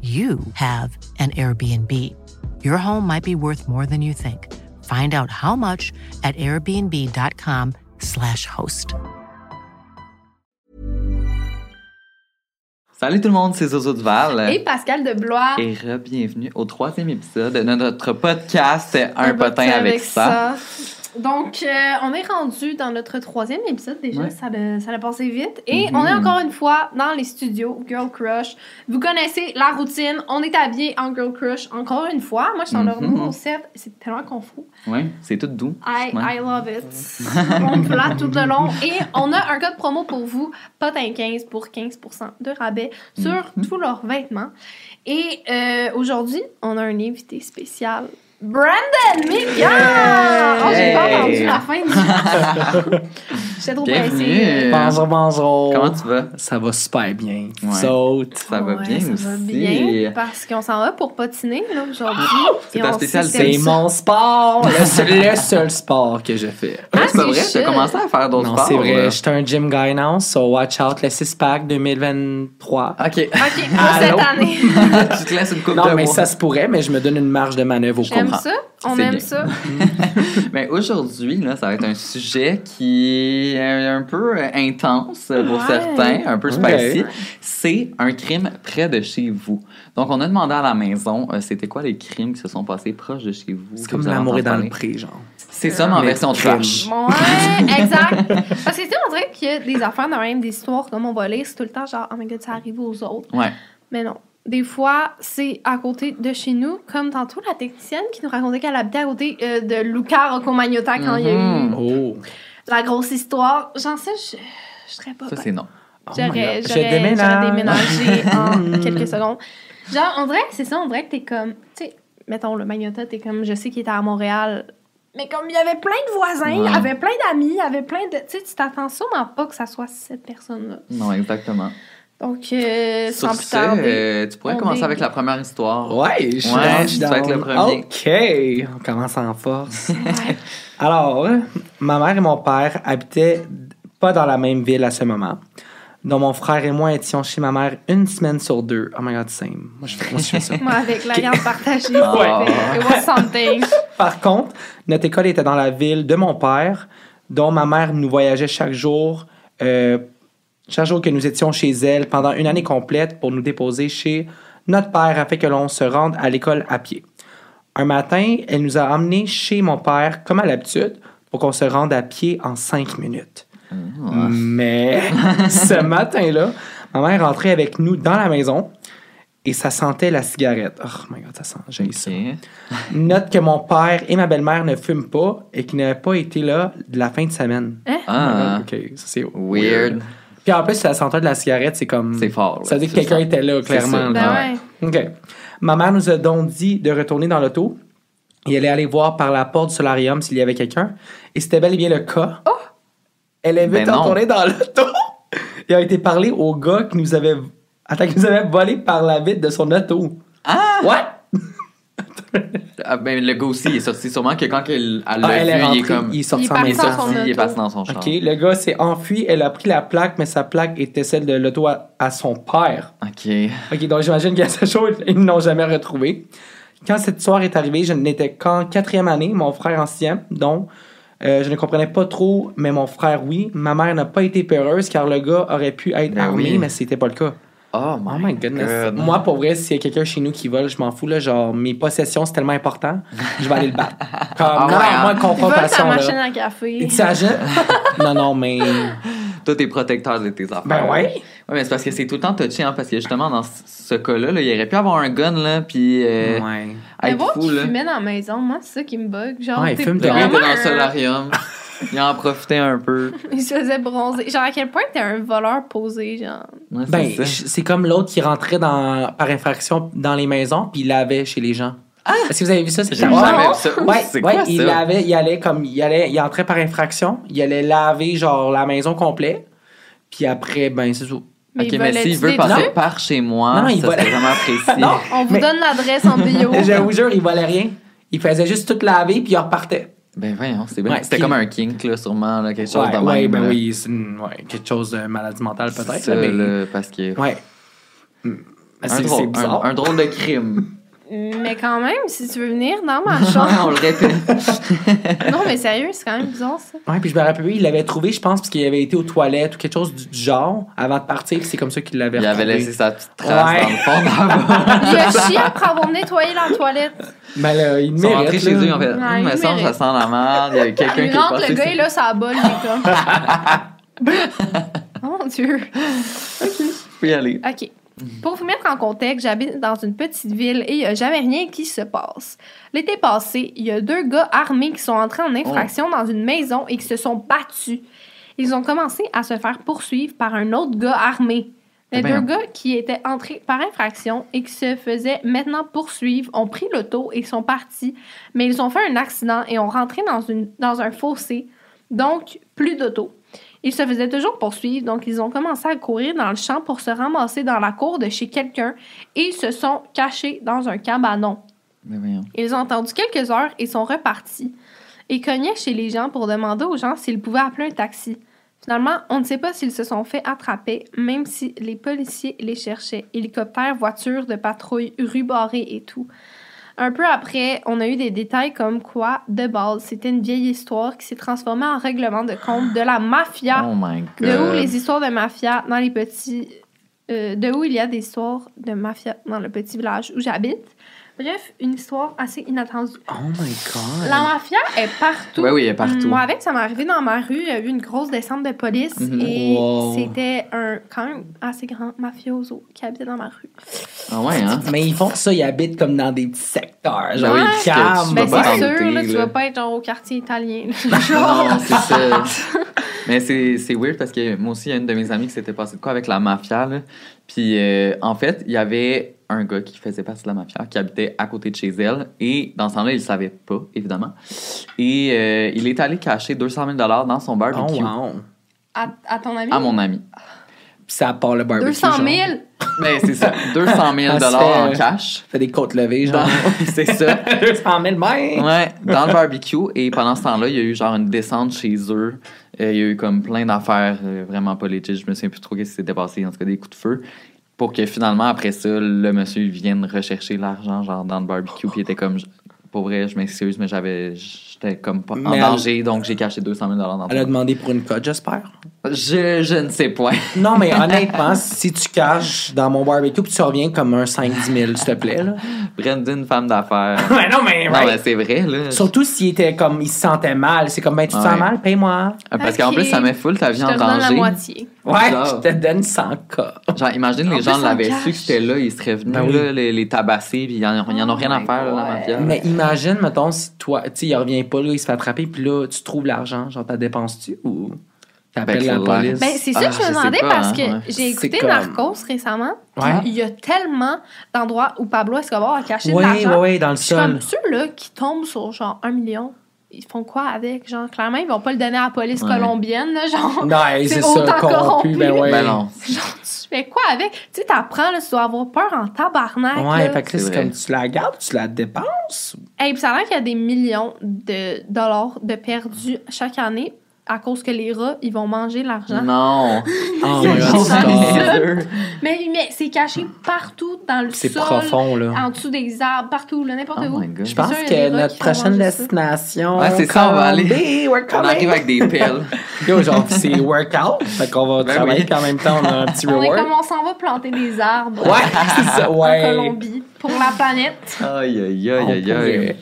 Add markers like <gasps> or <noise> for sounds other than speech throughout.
you have an Airbnb. Your home might be worth more than you think. Find out how much at airbnb.com/slash host. Salut tout le monde, c'est Zozo Duval. Et Pascal de Blois. Et bienvenue au troisième épisode de notre podcast Un, potin, avec, ça. Donc, euh, on est rendu dans notre troisième épisode déjà. Ouais. Ça, a, ça a passé vite. Et Mhm. on est encore une fois dans les studios Girl Crush. Vous connaissez la routine. On est habillé en Girl Crush encore une fois. Moi, je suis leur Mhm. nouveau set. C'est tellement confus. Oui, c'est tout doux. I, Ouais. I love it. <laughs> on flatte tout le long. Et on a un code promo pour vous, potin15 pour 15% de rabais sur Mhm. tous leurs vêtements. Et euh, aujourd'hui, on a un invité spécial. Brandon Mika! Oh, j'ai pas entendu la fin du J'étais trop pressée. Bonjour, bonjour. Comment tu vas? Ça va super bien. Ouais. Saute. Ça va Ouais, bien ça aussi. va bien parce qu'on s'en va pour patiner là, aujourd'hui. C'est Et ta spécialité. C'est ça. mon sport. Le seul, le <laughs> seul sport que je fais. Ah, c'est pas c'est vrai, t'as commencé à faire d'autres Non, sports. c'est vrai. Je suis un gym guy now, so watch out. Le 6-pack 2023. Ok. OK, pour Allô? cette année. <laughs> tu te laisses une coupe Non, de mais mois. ça se pourrait, mais je me donne une marge de manœuvre au J'aime comprend. ça? On aime bien. ça? <laughs> Mais aujourd'hui, ça va être un sujet qui est un peu intense pour Ouais. certains, un peu spicy. C'est un crime près de chez vous. Donc, on a demandé à la maison, euh, c'était quoi les crimes qui se sont passés proches de chez vous. C'est comme l'amour est dans le pré, genre. C'est ça, mais en version trash. Ouais, <laughs> exact. Parce que tu sais, on dirait qu'il y a des affaires dans même des histoires comme on va lire, c'est tout le temps genre, oh my god, ça arrive aux autres. Ouais. Mais non. Des fois, c'est à côté de chez nous, comme tantôt la technicienne qui nous racontait qu'elle habitait à côté euh, de Luca Rocco Magnotta quand il y a eu Mhm. Oh. la grosse histoire. J'en sais, je, je serais pas Ça, c'est non. Oh J'aurais. Je j'aurais- déménage. j'aurais déménagé en <laughs> quelques secondes. Genre, on dirait que c'est ça, on dirait que t'es comme, tu sais, mettons, le Magnotta, t'es comme, je sais qu'il était à Montréal, mais comme il y avait plein de voisins, il y avait plein d'amis, il y avait plein de. Tu sais, tu t'attends sûrement pas que ça soit cette personne-là. Non, exactement. Donc, euh, sans Sur plus ce, tarder. euh, tu pourrais on commencer est- avec la première histoire. Ouais, je suis Ouais, down, je tu suis down. le premier. OK. On commence en force. <laughs> Alors, ma mère et mon père habitaient pas dans la même ville à ce moment. Donc, mon frère et moi étions chez ma mère une semaine sur deux. Oh my god, same. Moi, je fais, moi, je fais ça. <laughs> Moi, avec la garde partagée, <laughs> c'était- it was something. Par contre, notre école était dans la ville de mon père, dont ma mère nous voyageait chaque jour, euh, chaque jour que nous étions chez elle pendant une année complète pour nous déposer chez notre père afin que l'on se rende à l'école à pied. Un matin, elle nous a emmenés chez mon père, comme à l'habitude, pour qu'on se rende à pied en cinq minutes. Mais <laughs> ce matin-là, ma mère rentrait avec nous dans la maison et ça sentait la cigarette. Oh my god, ça sent, j'ai ça. Ok. Note que mon père et ma belle-mère ne fument pas et qu'ils n'avaient pas été là de la fin de semaine. Ah, Ok, ça c'est weird. Puis en plus, la senteur de la cigarette, c'est comme. C'est fort, là. Ça veut dire que quelqu'un ça. était là, clairement. Ben ouais. OK. Ma mère nous a donc dit de retourner dans l'auto Il allait aller voir par la porte du solarium s'il y avait quelqu'un. Et c'était bel et bien le cas. Elle est vite Ben retournée dans l'auto. <laughs> Il a été parlé au gars qui nous avait, attends, qui nous avait volé par la vitre de son auto. Ah! What? <laughs> Ah, ben, le gars aussi, il est sorti sûrement que quand elle elle l'a Ah, elle vu, est il est comme. il est sorti Il est en parti il est maison. dans son sorti, il est auto. passé dans son char. OK, le gars s'est enfui. Elle a pris la plaque, mais sa plaque était celle de l'auto à, à son père. OK. OK, donc j'imagine qu'à ce jour, ils ne l'ont jamais retrouvé. Quand cette histoire est arrivée, je n'étais qu'en quatrième année, mon frère en sixième, donc euh, je ne comprenais pas trop, mais mon frère, oui. Ma mère n'a pas été peureuse car le gars aurait pu être Ben armé, oui. mais c'était pas le cas. Oh Oh my, goodness. God. Moi, pour vrai, s'il y a quelqu'un chez nous qui vole, je m'en fous. Là, genre, mes possessions, c'est tellement important, je vais aller le battre. <laughs> Comme, Ah non, non, moi, hein? Il ta confrontation. machine Là. à café. Tu s'agit? <laughs> non, non, mais. Toi, t'es protecteur de tes affaires. Ben ouais. Ouais, mais c'est parce que c'est tout le temps touché, hein, parce que justement, dans ce- cas-là, là, il aurait pu avoir un gun, là, puis euh, Ouais. Mais voir fou, qu'il là. fumait dans la maison, moi, c'est ça qui me bug. Genre, Ouais, il fume dans le un- solarium. <laughs> il en profitait un peu. <laughs> Il se faisait bronzer. Genre, à quel point t'es un voleur posé, genre? Ouais, Ben, c'est comme l'autre qui rentrait dans, par infraction dans les maisons, puis il lavait chez les gens. Est-ce que vous avez vu ça? C'est jamais vu ça. Ouais, c'est ouais, quoi il ça? lavait, il allait comme, il allait, il entrait par infraction, il allait laver genre la maison complète, puis après, ben c'est ça. Mais Ok, il mais s'il des veut passer trucs. par chez moi, Non, non, il ça volait. serait vraiment <laughs> précis. Non. On vous Mais- donne l'adresse en bio. <laughs> Je vous jure, il volait rien. Il faisait juste tout laver, puis il repartait. Ben voyons, c'est bien. Ouais, C'était comme un kink, là, sûrement, là, quelque chose Ouais, de ouais, même. ben là. oui, c'est une- ouais, quelque chose de maladie mentale C'est peut-être. là, mais- parce que... Ouais. Hmm. Un C'est drôle, c'est bizarre. un, un drôle de crime. <laughs> Mais quand même, si tu veux venir dans ma <laughs> on chambre. le répète. <laughs> non, mais sérieux, c'est quand même bizarre, ça. Ouais, puis je me rappelle, il l'avait trouvé, je pense, parce qu'il avait été aux toilettes ou quelque chose du genre avant de partir, puis c'est comme ça qu'il l'avait Il avait laissé sa petite trace Ouais. dans le fond d'abord. <laughs> Il a chié après avoir nettoyé la toilette. Ben là, il Ils mérite. sont rentrés chez eux, ils ont fait Ouais, Hum, ça mérite. sent la merde. Il y a quelqu'un qui est passé. le gars est là, ça bol, il est comme. oh mon Dieu. Je peux y aller. OK. Pour vous mettre en contexte, j'habite dans une petite ville et il n'y a jamais rien qui se passe. L'été passé, il y a deux gars armés qui sont entrés en infraction Oh. dans une maison et qui se sont battus. Ils ont commencé à se faire poursuivre par un autre gars armé. Les Eh deux ben. gars qui étaient entrés par infraction et qui se faisaient maintenant poursuivre ont pris l'auto et sont partis, mais ils ont fait un accident et ont rentré dans, une, dans un fossé, donc plus d'auto. Ils se faisaient toujours poursuivre, donc ils ont commencé à courir dans le champ pour se ramasser dans la cour de chez quelqu'un et ils se sont cachés dans un cabanon. Ils ont attendu quelques heures et sont repartis. Ils cognaient chez les gens pour demander aux gens s'ils pouvaient appeler un taxi. Finalement, on ne sait pas s'ils se sont fait attraper, même si les policiers les cherchaient. Hélicoptères, voitures de patrouille, rues barrées et tout. Un peu après, on a eu des détails comme quoi, de base, c'était une vieille histoire qui s'est transformée en règlement de compte de la mafia. Oh my god. De où les histoires de mafia dans les petits. euh, de où il y a des histoires de mafia dans le petit village où j'habite. Bref, une histoire assez inattendue. Oh my god. La mafia est partout. Ouais, oui, elle est partout. Moi, avec, ça m'est arrivé dans ma rue. Il y a eu une grosse descente de police Mhm. et Wow. c'était un quand même assez grand mafioso qui habitait dans ma rue. Ah ouais, hein? Mais ils font ça, ils habitent comme dans des petits secteurs. Genre, oui, ils calment. tu Ben, c'est sûr, là, tu vas pas être genre au quartier italien. <laughs> Non, c'est ça. <laughs> Mais c'est c'est weird parce que moi aussi, il y a une de mes amies qui s'était passé de quoi avec la mafia. Là. Puis euh, en fait, il y avait un gars qui faisait partie de la mafia qui habitait à côté de chez elle. Et dans ce temps-là, il le savait pas, évidemment. Et euh, il est allé cacher 200 000 dans son Oh, barbecue wow. à, à ton avis? à mon ami. Puis ça part le barbecue. 200 000? genre. Mais c'est ça, <laughs> 200 000 Ça se en fait- cash. Fait des côtes levées, genre. Dans- <laughs> c'est ça. 200 000 même. Ouais, dans le barbecue. Et pendant ce temps-là, il y a eu genre une descente chez eux. Euh, il y a eu comme plein d'affaires euh, vraiment pas legit. Je me souviens plus trop ce qui s'était passé, en tout cas des coups de feu. Pour que finalement, après ça, le monsieur vienne rechercher l'argent genre dans le barbecue. Puis il était comme, pour vrai, je m'excuse, mais j'avais, j'étais comme pas en Mais elle- danger, donc j'ai caché 200 000 dans Elle a demandé pour une cote, j'espère? je, je ne sais point. <laughs> Non, mais honnêtement, si tu caches dans mon barbecue puis tu reviens comme un 5-10 000, s'il te plaît, là. <laughs> Brandon, femme d'affaires. Ouais, <laughs> non, mais, Non, mais c'est vrai, là. Surtout s'il était comme, il se sentait mal. C'est comme, ben, tu te Ouais. sens mal, paye-moi. Parce qu'en plus, ça met full ta vie Je te en la danger. moitié. Ouais, je te donne 100 cas. Genre, imagine En les gens en l'avaient su que j'étais là, ils seraient venus Ben oui. là, les, les tabasser, puis ils en, ils en ont Oh rien à faire, là, la mafia. Mais imagine, mettons, si toi, tu sais, il revient pas, là, il se fait attraper, puis là, tu trouves l'argent, genre, t'as dépenses-tu ou. T'appelles Ben, la police? Ben, c'est ça Ah, que je me demandais pas, parce hein, que ouais. j'ai écouté comme- Narcos récemment. Ouais. Il y a tellement d'endroits où Pablo Escobar a caché Oui, de oui, l'argent. oui, dans le Je suis comme sol. ceux-là qui tombent sur genre un million. Ils font quoi avec? Genre, clairement, ils vont pas le donner à la police Ouais. colombienne, là, genre. Non, c'est ça, corrompu. corrompu. Ben ouais. Ben non. Genre, tu fais quoi avec? Tu sais, t'apprends, là, tu dois avoir peur en tabarnak. Ouais, là. fait que là, C'est comme tu la gardes, tu la dépenses? Hey, puis ça a l'air qu'il y a des millions de dollars de perdus chaque année à cause que les rats, ils vont manger l'argent. Non. <laughs> Oh C'est my God, c'est Mais, mais c'est caché partout dans le C'est sol. profond, là. En dessous des arbres, partout, là, n'importe Oh où. my God. Je pense C'est sûr, que notre prochaine destination. Ouais, c'est ça, on va aller- On arrive avec des pelles. <laughs> Yo, genre, c'est workout. Fait qu'on va Ben travailler oui. en même temps, on a un petit On est comme on s'en va planter des arbres Ouais, <laughs> c'est ça, en ouais. Colombie pour la planète. Aïe, aïe, aïe, aïe, aïe.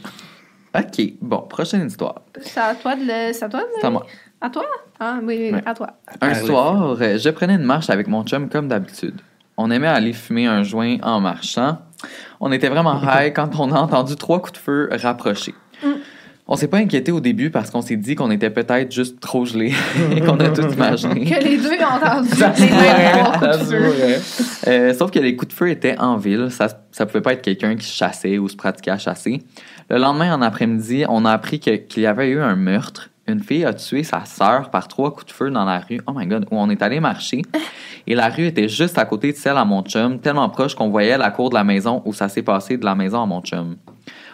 OK. Bon, prochaine histoire. C'est à toi de le. C'est à toi de C'est à moi. À toi? Ah oui, oui, Ouais. à toi. Un Allez. soir, euh, je prenais une marche avec mon chum comme d'habitude. On aimait aller fumer un joint en marchant. On était vraiment <laughs> high quand on a entendu trois coups de feu rapprochés. On s'est pas inquiété au début parce qu'on s'est dit qu'on était peut-être juste trop gelés <laughs> et qu'on a tout imaginé. <laughs> Que les deux ont entendu les mêmes coups ça de se feu. Euh, sauf que les coups de feu étaient en ville. Ça, ça pouvait pas être quelqu'un qui chassait ou se pratiquait à chasser. Le lendemain, en après-midi, on a appris que- qu'il y avait eu un meurtre. Une fille a tué sa sœur par trois coups de feu dans la rue. Oh my god, où on est allé marcher. Et la rue était juste à côté de celle à mon chum, tellement proche qu'on voyait la cour de la maison où ça s'est passé de la maison à mon chum.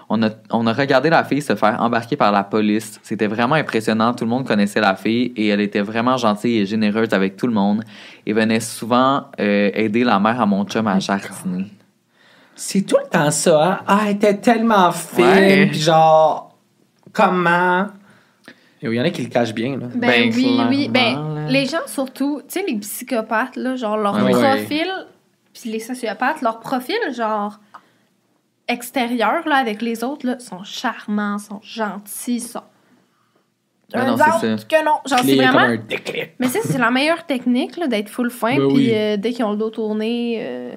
On a, on a regardé la fille se faire embarquer par la police. C'était vraiment impressionnant. Tout le monde connaissait la fille et elle était vraiment gentille et généreuse avec tout le monde et venait souvent euh, aider la mère à mon chum à jardiner. C'est tout le temps ça, hein? Ah, elle était tellement fine, Ouais. pis genre, comment? Il y en a qui le cachent bien, là. Ben, Ben, oui, oui. Ben, les gens, surtout, tu sais, les psychopathes, là, genre, leur profil, puis les sociopathes, leur profil, genre, extérieur, là, avec les autres, là, sont charmants, sont gentils, sont. Ben Un non, c'est autre ça. que non. Y a vraiment. comme un déclic. Mais ça, c'est la meilleure technique, là, d'être full fin, Ben puis oui. euh, dès qu'ils ont le dos tourné. euh,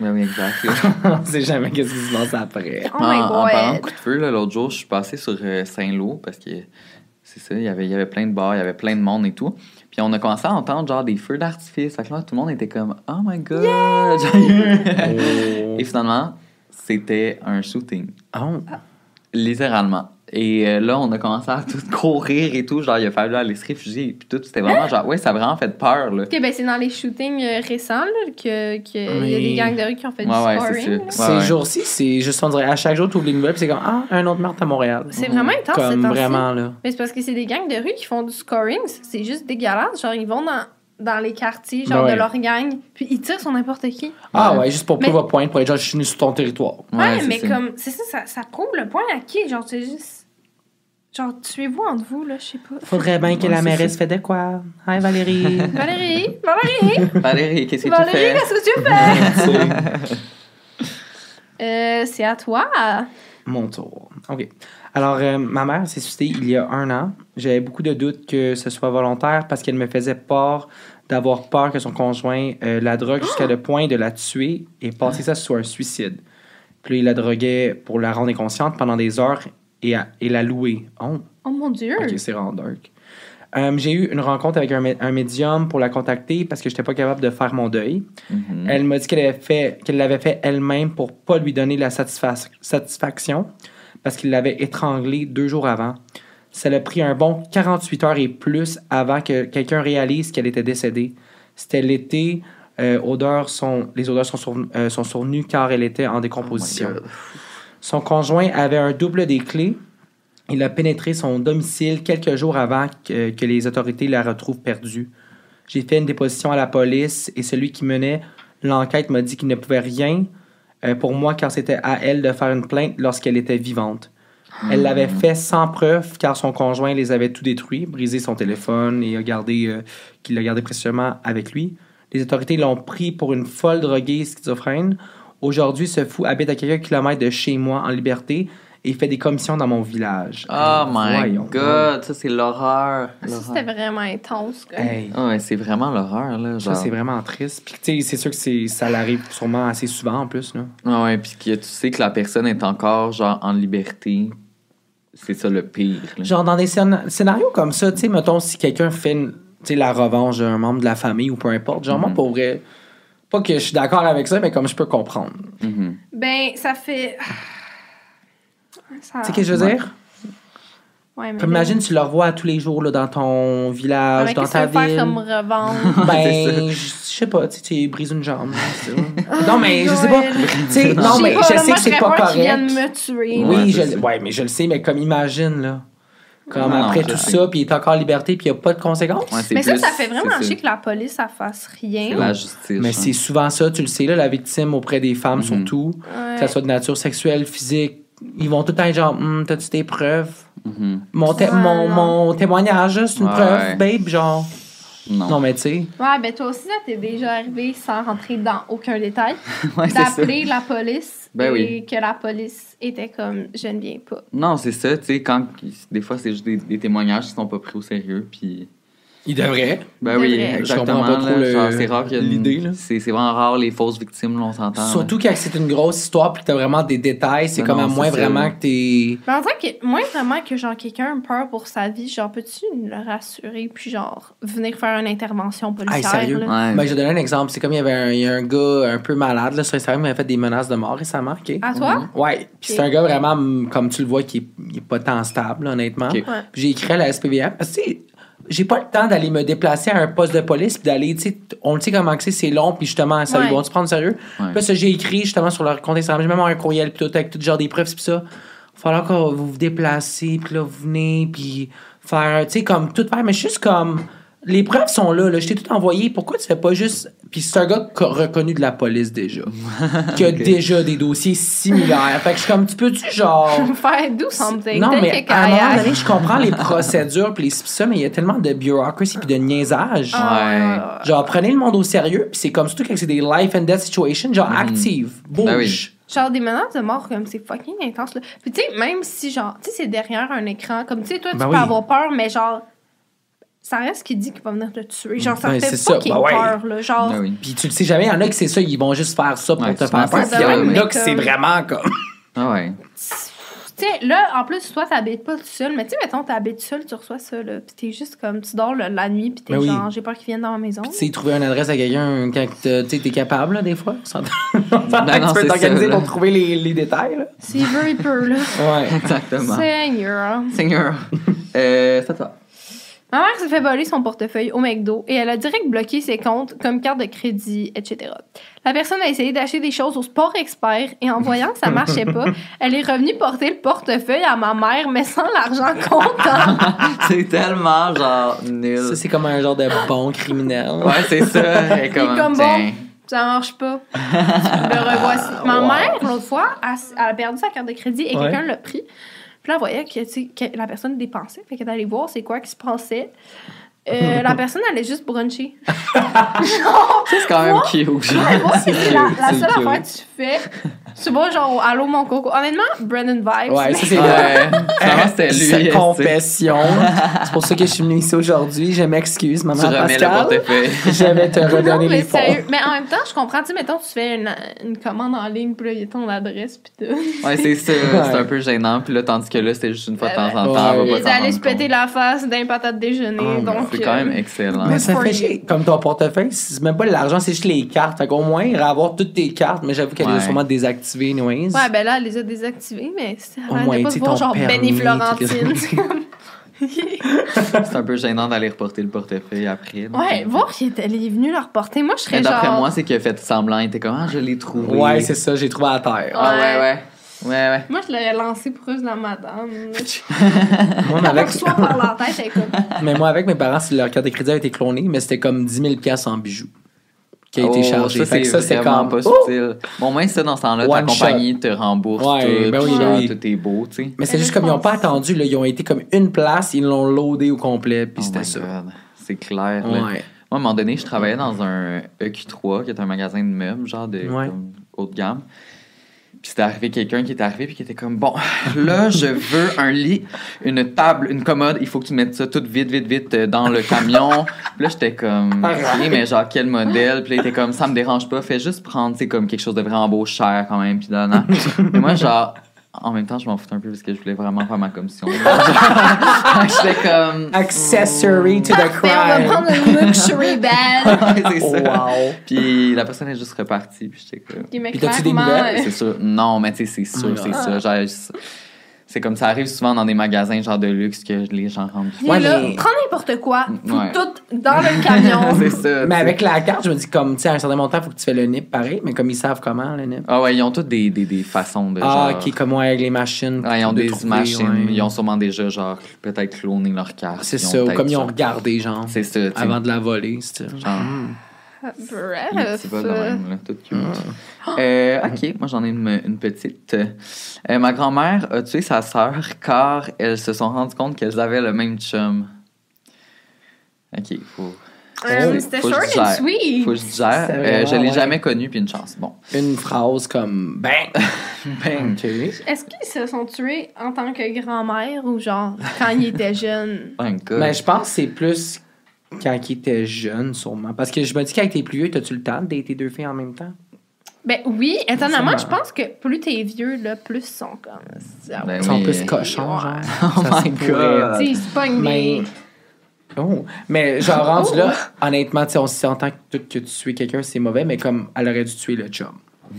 Ben oui, exact. <laughs> On sait jamais qu'est-ce qui se passe après. Oh my en, en parlant de coup de feu, là, l'autre jour, je suis passé sur euh, Saint-Lô parce que c'est ça, il y avait- il y avait plein de bars, il y avait plein de monde et tout. Puis on a commencé à entendre genre des feux d'artifice. Fait que là, tout le monde était comme Oh my god! Oh. et finalement, c'était un shooting. Oh. Littéralement. Et euh, là, on a commencé à tout courir et tout. Genre, il a fallu aller se réfugier. Puis tout, c'était vraiment genre, ouais, ça a vraiment fait peur, là. Ok, ben c'est dans les shootings euh, récents là, que, que il y a des gangs de rue qui ont fait Ouais, du ouais, scoring. Ces Ouais, ouais. jours-ci, c'est juste, on dirait, à chaque jour, tu ouvres les nouvelles, puis c'est comme, ah, un autre meurtre à Montréal. C'est vraiment intense, ces Comme vraiment, là. Mais c'est parce que c'est des gangs de rue qui font du scoring. C'est juste dégueulasse. Genre, ils vont dans, dans les quartiers, genre Ouais. de leur gang, puis ils tirent sur n'importe qui. Ah Ouais. ouais, juste pour Mais- prouver point, pour être genre, je suis sur ton territoire. Ouais, mais ça. comme, c'est ça, ça, ça prouve le point à qui? Genre, c'est juste. Genre, tuez-vous entre vous, là, je sais pas. Faudrait bien que Ouais, la mairesse fait de quoi? Hi, Valérie. <laughs> Valérie! Valérie! Valérie, qu'est-ce que tu Valérie, fais? qu'est-ce que tu fais? <laughs> euh, c'est à toi. Mon tour. OK. Alors, euh, ma mère s'est suicidée il y a un an. J'avais beaucoup de doutes que ce soit volontaire parce qu'elle me faisait peur d'avoir peur que son conjoint euh, la drogue jusqu'à le point de la tuer et passer ça sur un suicide. Puis il la droguait pour la rendre inconsciente pendant des heures et, à- et la louer. Oh, Oh mon dieu! OK, c'est dark. Euh, j'ai eu une rencontre avec un, mé- un médium pour la contacter parce que je n'étais pas capable de faire mon deuil. Mhm. Elle m'a dit qu'elle avait fait, qu'elle l'avait fait elle-même pour pas lui donner la satisfa- satisfaction parce qu'il l'avait étranglée deux jours avant. Ça l'a pris un bon 48 heures et plus avant que quelqu'un réalise qu'elle était décédée. C'était l'été. euh, odeurs sont, les odeurs sont, surven- euh, sont survenues car elle était en décomposition. Oh. Son conjoint avait un double des clés. Il a pénétré son domicile quelques jours avant que, que les autorités la retrouvent perdue. J'ai fait une déposition à la police et celui qui menait l'enquête m'a dit qu'il ne pouvait rien euh, pour moi car c'était à elle de faire une plainte lorsqu'elle était vivante. Elle l'avait fait sans preuve car son conjoint les avait tout détruits, brisé son téléphone et a gardé, euh, qu'il l'a gardé précieusement avec lui. Les autorités l'ont pris pour une folle droguée schizophrène. Aujourd'hui, ce fou habite à quelques kilomètres de chez moi en liberté et fait des commissions dans mon village. Oh my Voyons god, ça c'est l'horreur. Ça, L'horreur. c'était vraiment intense. Hey, Ah ouais, c'est vraiment l'horreur, là. ça, c'est vraiment triste. Puis, tu sais, c'est sûr que c'est, ça l'arrive sûrement assez souvent en plus. Là. Ah ouais, puis que tu sais que la personne est encore, genre, en liberté. C'est ça le pire, là. Genre, dans des scén- scénarios comme ça, tu sais, mettons, si quelqu'un fait une- tu sais, la revanche d'un membre de la famille ou peu importe. Genre, moi, pour vrai, pas que je suis d'accord avec ça, mais comme je peux comprendre. Mhm. Ben, ça fait. Ça... Tu sais ce que je veux Ouais. dire? Ouais, mais imagine, tu le revois tous les jours là, dans ton Ah, village, mais dans ta ville. faire comme revanche? <laughs> Ben, <laughs> je sais pas, tu sais, tu brises une jambe. ça. <laughs> non, mais je sais pas. Joël. Tu sais, non, mais pas, je sais que c'est pas correct. viennent me tuer. Oui, je, ouais, mais je le sais, mais comme imagine, là. Comme Non, après tout sais. ça, puis il est encore en liberté, puis il n'y a pas de conséquences. Ouais, Mais ça, plus- ça fait vraiment chier que la police, ça fasse rien. La justice. Mais hein. c'est souvent ça, tu le sais, là, la victime auprès des femmes, Mhm. surtout, Ouais. que ça soit de nature sexuelle, physique, ils vont tout le temps être genre, Hum, t'as-tu des preuves? Mhm. Mon, Ouais, mon, mon témoignage, là, c'est une Ouais. preuve, babe, genre. Non. Non, mais tu sais. Ouais, ben toi aussi, ça t'est déjà arrivé sans rentrer dans aucun détail, <laughs> Ouais, c'est ça. d'appeler la police Ben et oui. que la police était comme je ne viens pas. Non, c'est ça, tu sais, quand des fois, c'est juste des, des témoignages qui sont pas pris au sérieux, puis... Il devrait. Ben oui, Devrait. Je exactement. comprends pas trop là, c'est rare l'idée, là. C'est vraiment rare les fausses victimes, là, on s'entend. Surtout quand c'est une grosse histoire, puis que t'as vraiment des détails, c'est Ben comme à moins vraiment que t'es. Mais en vrai, que, moins vraiment que genre quelqu'un a peur pour sa vie, genre peux-tu le rassurer puis genre venir faire une intervention policière? Hey, sérieux? là? Ouais. Ben, je vais donner un exemple. C'est comme il y avait un, il y a un gars un peu malade là, sur Instagram, il avait fait des menaces de mort récemment. OK? À toi? Ouais, puis c'est un gars vraiment, comme tu le vois, qui est, pas tant stable, là, honnêtement. Ok. Ouais. Puis j'ai écrit à la SPVM parce que, tu sais, j'ai pas le temps d'aller me déplacer à un poste de police puis d'aller, tu sais, on le sait comment que c'est, c'est long, puis justement, ça Ouais. ils vont se prendre sérieux. Ouais. Puis là, ça, j'ai écrit justement sur leur compte Instagram, j'ai même un courriel, puis tout, avec tout genre des preuves, puis ça. Il va falloir que vous vous déplacez, puis là, vous venez, puis faire, tu sais, comme tout faire, mais juste comme. Les preuves sont là, là. Je t'ai tout envoyé. Pourquoi tu fais pas juste. Puis c'est un gars co- reconnu de la police déjà. <laughs> qui a déjà des dossiers similaires. Fait que je suis comme, tu peux-tu genre. <laughs> Faire do something. Non, mais à un moment donné, je comprends les procédures puis les ça, mais il y a tellement de bureaucracy puis de niaisage. Ah, Genre, prenez le monde au sérieux, puis c'est comme surtout quand c'est des life and death situations, genre active, bouge. Ben oui. Genre des menaces de mort comme c'est fucking intense là. Puis tu sais même si genre tu sais c'est derrière un écran comme tu sais toi tu Ben peux oui. avoir peur mais genre ça reste qui dit qu'il va venir te tuer. Genre ça me fait c'est ça. fucking Ben ouais. peur là. Genre Ben oui. Puis tu le sais jamais, il y en a qui c'est ça, ils vont juste faire ça pour Ouais, te faire peur. il y en a qui c'est vraiment comme. <laughs> Ah ouais. tu sais là en plus toi t'habites pas tout seul mais tu sais mettons t'habites seul tu reçois ça là puis t'es juste comme tu dors la nuit puis t'es Ben oui. genre j'ai peur qu'ils viennent dans ma maison. Tu sais, trouver une adresse à quelqu'un quand tu sais, t'es capable, là, des fois. On s'entend. <laughs> Ben non, tu peux c'est t'organiser pour trouver les, les détails, là. S'il veut il peut là. Ouais. Exactement. Seigneur. Seigneur. euh, c'est à toi. Ma mère s'est fait voler son portefeuille au McDo et elle a direct bloqué ses comptes comme carte de crédit, etc. La personne a essayé d'acheter des choses au Sport Expert et en voyant que ça marchait pas, <laughs> elle est revenue porter le portefeuille à ma mère mais sans l'argent comptant. <laughs> c'est tellement genre nul. Ça, c'est comme un genre de bon criminel. Ouais, c'est ça. Et Et comme, bon, ça marche pas. Le revoici. Ma <laughs> mère, l'autre fois, elle, a perdu sa carte de crédit et Ouais. quelqu'un l'a pris. Puis là, elle voyait que, la personne dépensait. Fait qu'elle allée voir c'est quoi qui se passait. Euh, la personne allait juste bruncher. <laughs> C'est quand même cute. genre. Ouais, moi, c'est C'est la, cute, la seule cute. affaire que tu fais. Tu vois, genre, allô mon coco. Honnêtement, Brennan Vibes. Ouais, ça, c'est Ouais. <laughs> Finalement, c'était lui. Cette confession. c'est pour ça que je suis venue ici aujourd'hui. Je m'excuse, maman Tu remets le Pascal. portefeuille. Je vais te redonner mais les fonds. sérieux. Mais en même temps, je comprends. Tu sais, mettons, tu fais une, une commande en ligne, puis là, il y a ton adresse, puis tout. Ouais, c'est ça. Ouais. C'est un peu gênant. Puis là, tandis que là, c'était juste une fois de temps en temps. Ils allaient se péter la face d'un patate déjeuner. Oh, donc, C'est quand euh, même excellent. Mais ça fait. Comme ton portefeuille, c'est même pas l'argent, c'est juste les cartes. Fait qu'au moins, il va avoir toutes tes cartes, mais j'avoue qu'elle est sûrement désactivée, anyways. Ouais, ben là, elle les a désactivés, mais moins, arrêtait pas de voir genre Benny Florentine. <laughs> C'est un peu gênant d'aller reporter le portefeuille après. donc. ouais, voir qu'il était il est venu le reporter. Moi, je Mais serais d'après genre. moi, c'est qu'il a fait semblant. Il était comme, ah, je l'ai trouvé. Ouais, c'est ça, j'ai trouvé à terre. Ah, ouais, Ouais. ouais. Moi, je l'aurais lancé proche de la madame. <laughs> Moi, mais Elle avec, reçoit par la tête, elle est comme. <laughs> mais moi, avec mes parents, si leur carte de crédit a été clonée, mais c'était comme 10 000 piastres en bijoux qui a été Oh, chargé. Ça, ça, c'est vraiment comme. pas Oh! subtil. Bon, au moins, ça, dans ce temps-là, ta compagnie te rembourse Ouais, tout. ben oui, genre, oui. Tout est beau, tu sais. Mais c'est juste comme ils n'ont pas attendu, là, ils ont été comme une place, ils l'ont loadé au complet, puis Oh c'était ça. C'est clair. là. Moi, à un moment donné, je travaillais dans un EQ3, qui est un magasin de meubles, genre de Ouais. comme, haut de gamme. Puis c'était arrivé quelqu'un qui est arrivé puis qui était comme bon, là je veux un lit, une table, une commode, il faut que tu mettes ça tout vite vite vite euh, dans le camion. puis là j'étais comme mais genre quel modèle? Puis là il était comme ça me dérange pas, fais juste prendre c'est comme quelque chose de vraiment beau cher quand même puis là, non. Mais moi genre en même temps, je m'en foutais un peu parce que je voulais vraiment faire ma commission. <laughs> J'étais comme. Accessory to the Parfait, on va crime. prendre un luxury <laughs> bag. Ouais, c'est ça. Wow. Puis la personne est juste repartie. Puis j'étais comme. Puis t'as-tu des nouvelles? C'est sûr. Non, mais tu sais, c'est sûr, Ouais. c'est ça. C'est- comme ça arrive souvent dans des magasins genre de luxe que les gens rentrent. Ouais, là, mais- prends n'importe quoi, faut Ouais. tout dans le camion. <laughs> c'est ça. Mais avec la carte, je me dis comme, tu sais, à un certain montant, il faut que tu fais le NIP pareil, mais comme ils savent comment, le NIP. Ah ouais, ils ont toutes des, des, des façons de Ah, genre. ok, comme moi avec les machines. Ouais, ils ont de des trouver, machines. ouais. Ils ont sûrement déjà, genre, peut-être cloné leur carte. C'est ça, ou comme ils ont regardé, genre, C'est ça, avant de la voler, c'est ça. Genre, Bref. c'est pas de même, là, tout cute. Euh, ok, moi j'en ai une, une petite. Euh, ma grand-mère a tué sa sœur car elles se sont rendues compte qu'elles avaient le même chum. Ok, faut. Euh, C'était short je and sweet. Faut que je digère. Euh, je l'ai ouais. jamais connu, puis une chance. Bon. Une phrase comme, bang! <laughs> Ben, Ok. Est-ce qu'ils se sont tués en tant que grand-mère ou genre quand ils étaient jeunes? un gars. Mais je pense que c'est plus quand ils étaient jeunes, sûrement. Parce que je me dis qu'avec tes plus vieux, t'as-tu le temps de dater deux filles en même temps? Ben oui, étonnamment, je pense que plus t'es vieux, là, plus ils sont comme. Ben Ils sont oui. plus cochons, genre. <laughs> Oh Ça my. God. Tu sais, Mais. des- Oh. Mais genre, rendu Oh. là, honnêtement, tu sais, on s'entend que tout que tu tues quelqu'un, c'est mauvais, mais comme elle aurait dû tuer le chum. <laughs>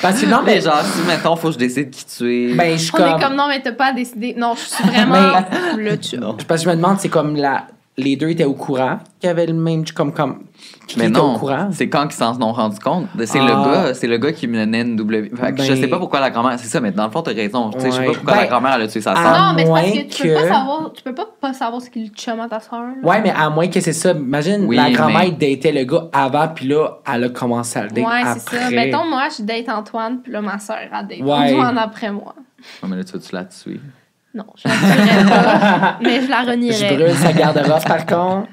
Parce que non, mais mais. genre, si mettons, faut que je décide qui tuer. Ben, je suis On comme. est comme non, mais t'as pas décidé. Non, je suis <laughs> vraiment le chum. Parce que je me demande, c'est comme la. Les deux étaient au courant qu'il y avait le même. Comme. comme qui mais était non, au courant? c'est quand qu'ils s'en sont rendus compte. C'est Ah. le gars, c'est le gars qui me donnait une W. Fait que Ben- je sais pas pourquoi la grand-mère. C'est ça, mais dans le fond, t'as raison. Tu sais, Je sais Ouais. pas pourquoi Ben, la grand-mère elle a tué sa à- sœur. non, mais c'est parce moins que tu peux que- pas savoir. Tu peux pas, pas savoir ce qu'il chum à ta soeur. Ouais, mais à moins que c'est ça. Imagine, Oui, la grand-mère mais- datait le gars avant, puis là, elle a commencé à le date Ouais, après. c'est ça. Mettons, moi, je date Antoine, puis là, ma soeur a date Ouais. Antoine après moi. Ouais, mais là, tu la tuer? Non, je la pas, <laughs> mais je la Je renierais. brûle sa garde-robe, par contre.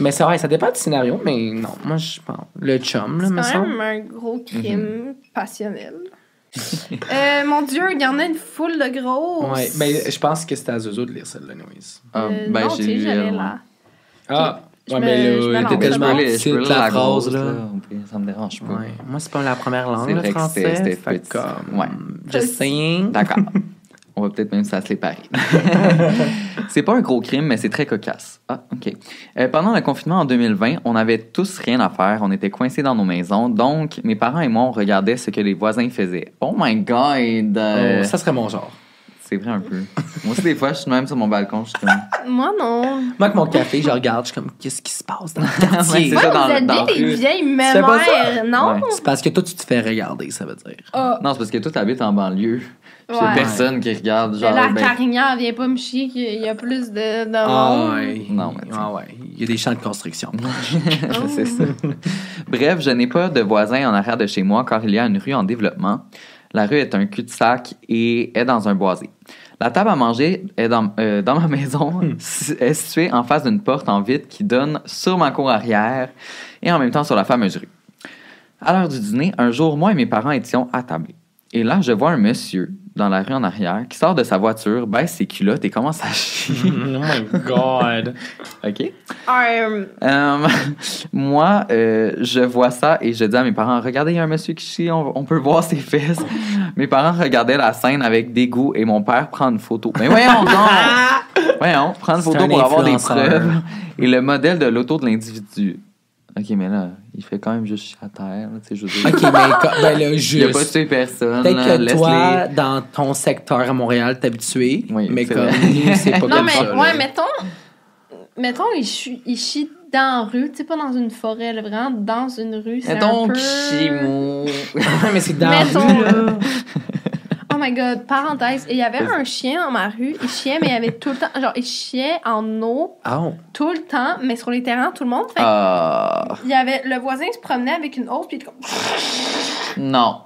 Mais c'est vrai, ça dépend du scénario, mais non, moi, je pense. Le chum, là, C'est me quand semble. même un gros crime passionnel. Euh, mon Dieu, il y en a une foule de grosses. Ouais, mais je pense que c'était à Zozo de lire celle-là, Louise. Ah, Euh, ben, non, j'ai tu sais, lu j'allais là. Ah, Je ouais, me- mais je me là, lance. t'es Je Je peux tellement lire- je petite, peux lire la phrase, grosse, là. Ça me dérange pas. Ouais. Moi, c'est pas la première langue, C'est le vrai que français. c'était- c'était fait petit. comme, Ouais. Just saying. D'accord. <laughs> On va peut-être même se la séparer. <laughs> c'est pas un gros crime, mais c'est très cocasse. Ah, OK. Euh, pendant le confinement en 2020, on avait tous rien à faire. On était coincés dans nos maisons. Donc, mes parents et moi, on regardait ce que les voisins faisaient. Oh my God! Euh, Oh, ça serait mon genre. C'est vrai un peu. moi aussi, des fois, je suis même sur mon balcon. Je suis comme... <laughs> Moi, non. Moi, avec mon café, je regarde, je suis comme, qu'est-ce qui se passe dans le <laughs> quartier? ça, vous êtes dans des rue. vieilles ça? non? Ouais. c'est parce que toi, tu te fais regarder, ça veut dire. Ah, Non, c'est parce que toi, t'habites en banlieue. Ouais. personne qui regarde. Genre, la ben, carrière vient pas me chier qu'il y a plus de, de Ah, ouais. Non, mais tu sais. Ah, ouais. Il y a des champs de construction. <laughs> c'est ça. Bref, je n'ai pas de voisins en arrière de chez moi car il y a une rue en développement. La rue est un cul-de-sac et est dans un boisé. La table à manger est dans, euh, dans ma maison, s- est située en face d'une porte en vitre qui donne sur ma cour arrière et en même temps sur la fameuse rue. À l'heure du dîner, un jour, moi et mes parents étions attablés. Et là, je vois un monsieur dans la rue en arrière qui sort de sa voiture, baisse ses culottes et commence à chier. <laughs> oh my God. OK? Euh, <laughs> Euh, moi, euh, je vois ça et je dis à mes parents Regardez, il y a un monsieur qui chie, on, on peut voir ses fesses. mes parents regardaient la scène avec dégoût et mon père prend une photo. Mais voyons donc <laughs> Voyons, prend une photo pour avoir des preuves et le modèle de l'auto de l'individu. Ok, mais là, il fait quand même juste chier à terre. là, Tu sais, je veux dire. OK, mais ben là, <laughs> Il a pas juste. tué personne. Peut-être que toi, dans ton secteur à Montréal, t'es habitué, Oui, mais comme nous, c'est pas non, comme mais, ça. là. ouais, mettons, mettons, il chie, il chie dans la rue, tu sais, pas dans une forêt, là, vraiment dans une rue. C'est Mettons un peu... chie <laughs> mou. mais c'est dans la rue, là. Oh my god, parenthèse. Et il y avait un chien dans ma rue. Il chiait, mais il y avait tout le temps. Genre, il chiait en eau Oh. tout le temps, mais sur les terrains, tout le monde. Fait que Ah, il y avait, le voisin se promenait avec une hausse, puis il était comme. <laughs> non.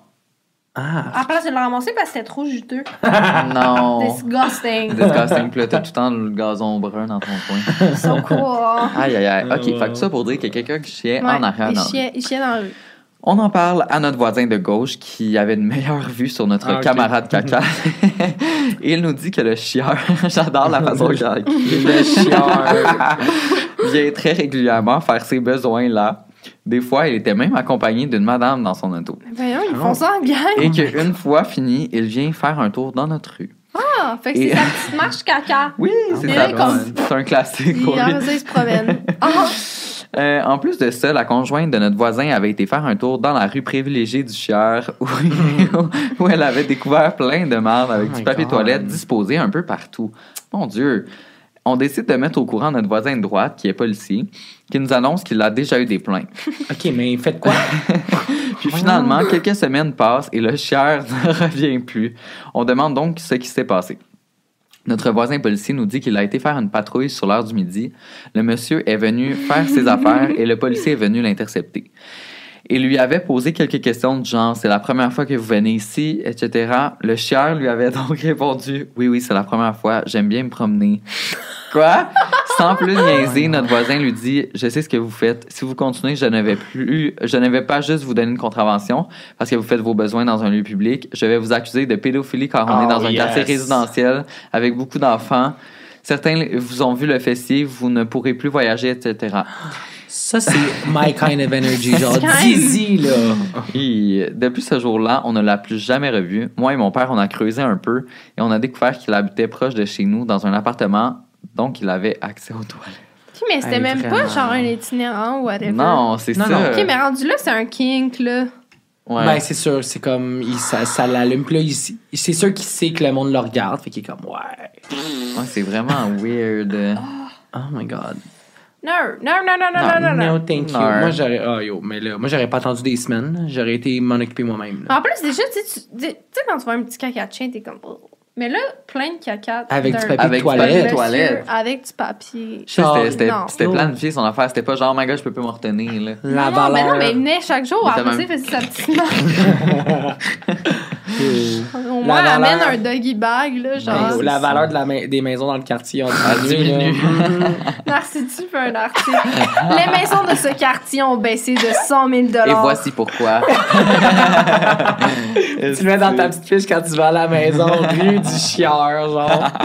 Ah. À la place de le ramasser parce que c'était trop juteux. <laughs> Non. Disgusting. Disgusting. Puis là, t'as tout le temps le gazon brun dans ton coin. So cool. Aïe, aïe, aïe. OK, Ouais. fait que ça pour dire qu'il y a quelqu'un qui chiait Ouais, en arrière. il, dans la rue. chiait, il chiait dans la rue. On en parle à notre voisin de gauche qui avait une meilleure vue sur notre Ah, camarade caca. Et <laughs> il nous dit que le chieur, <laughs> j'adore la façon qu'il Le chieur. vient très régulièrement faire ses besoins là. Des fois, il était même accompagné d'une madame dans son auto. Mais Voyons, ils Ah font ça en gang. Et qu'une fois fini, il vient faire un tour dans notre rue. Ah, fait que c'est sa <laughs> petite marche caca. Oui, c'est Mais ça. C'est un classique Il il se promène. Ah, Euh, en plus de ça, la conjointe de notre voisin avait été faire un tour dans la rue privilégiée du Chieur <laughs> où, <laughs> où elle avait découvert plein de marde avec Oh du papier God. toilette disposé un peu partout. Mon Dieu! On décide de mettre au courant notre voisin de droite, qui est policier, qui nous annonce qu'il a déjà eu des plaintes. <laughs> OK, mais faites quoi? Puis finalement, quelques semaines passent et le chieur ne revient plus. On demande donc ce qui s'est passé. Notre voisin policier nous dit qu'il a été faire une patrouille sur l'heure du midi. Le monsieur est venu faire ses affaires et le policier est venu l'intercepter. Il lui avait posé quelques questions du genre c'est la première fois que vous venez ici, etc. Le chieur lui avait <laughs> donc répondu oui oui c'est la première fois, j'aime bien me promener. Quoi? Sans plus <laughs> niaiser, notre voisin lui dit je sais ce que vous faites. Si vous continuez, je ne vais plus, je ne vais pas juste vous donner une contravention parce que vous faites vos besoins dans un lieu public. Je vais vous accuser de pédophilie car on Oh, est dans un yes. quartier résidentiel avec beaucoup d'enfants. Certains vous ont vu le fessier, vous ne pourrez plus voyager, etc. Ça, c'est my kind of energy. <laughs> Genre. Dizzy, là. Et depuis ce jour-là, on ne l'a plus jamais revu. Moi et mon père, on a creusé un peu et on a découvert qu'il habitait proche de chez nous dans un appartement, donc il avait accès aux toilettes. Ok, mais c'était Hey, même pas vraiment. genre un itinérant ou whatever. Non, c'est Non, ça. non. Ok, mais rendu là, c'est un kink, là. Ouais. Ben, c'est sûr, c'est comme, il, ça, ça l'allume. Puis là, il- c'est sûr qu'il sait que le monde le regarde. Fait qu'il est comme, ouais. Ouais, c'est vraiment weird. Oh my God. Non, non, non, non, non, non, non. No, thank you. Non. Moi, j'aurais, ah, yo, mais là, moi, j'aurais pas attendu des semaines. J'aurais été m'en occuper moi-même. là. En plus, déjà, tu sais, tu tu sais, quand tu vois un petit caca de chien, t'es comme. oh. Mais là, plein de caca. Avec du papier Avec de du papier toilette. toilette. Avec du papier. Tu C'était planifié son affaire. C'était pas genre, oh my god, je peux pas me retenir. Là. La non, mais valeur. non, mais il venait chaque jour. Après même- il faisait sa petite. Au moins, La amène valeur- un doggy bag, là, genre. la valeur de la ma- des maisons dans le quartier ont diminué. diminue. là. Narcitu <laughs> <laughs> fait un article. Les maisons de ce quartier ont baissé de 100 000 Et voici pourquoi. <laughs> tu le mets dans ta petite fiche quand tu vas à la maison, rue du chieur, genre. <laughs>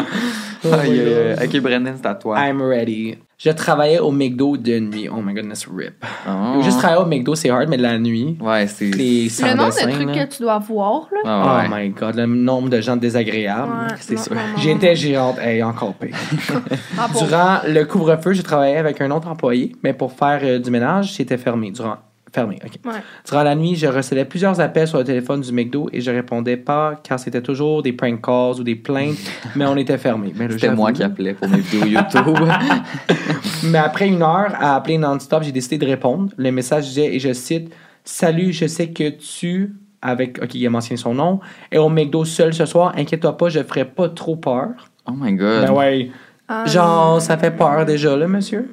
Oh ok, Brendan, c'est à toi. I'm ready. Je travaillais au McDo de nuit. Oh my goodness, rip. Oh. Juste travailler au McDo, c'est hard, mais de la nuit. Ouais, c'est. Le nombre de trucs là. que tu dois voir, là. Ah, Oh ouais. my god, le nombre de gens désagréables. Ouais, c'est sûr. J'étais gérante. Hey, encore pire. <laughs> Ah. Durant le couvre-feu, j'ai travaillé avec un autre employé, mais pour faire euh, du ménage, c'était fermé. Durant... Fermé, OK. Ouais. Durant la nuit, je recevais plusieurs appels sur le téléphone du McDo et je répondais pas car c'était toujours des prank calls ou des plaintes, <laughs> mais on était fermé. Mais là, C'était moi qui appelais pour mes vidéos YouTube. <laughs> Mais après une heure à appeler non-stop, j'ai décidé de répondre. Le message disait, et je cite, Salut, je sais que tu, avec, OK, il a mentionné son nom, est au McDo seul ce soir. Inquiète-toi pas, je ferai pas trop peur. oh my god. Ben ouais. Ah, Genre, ça fait peur déjà, là, monsieur.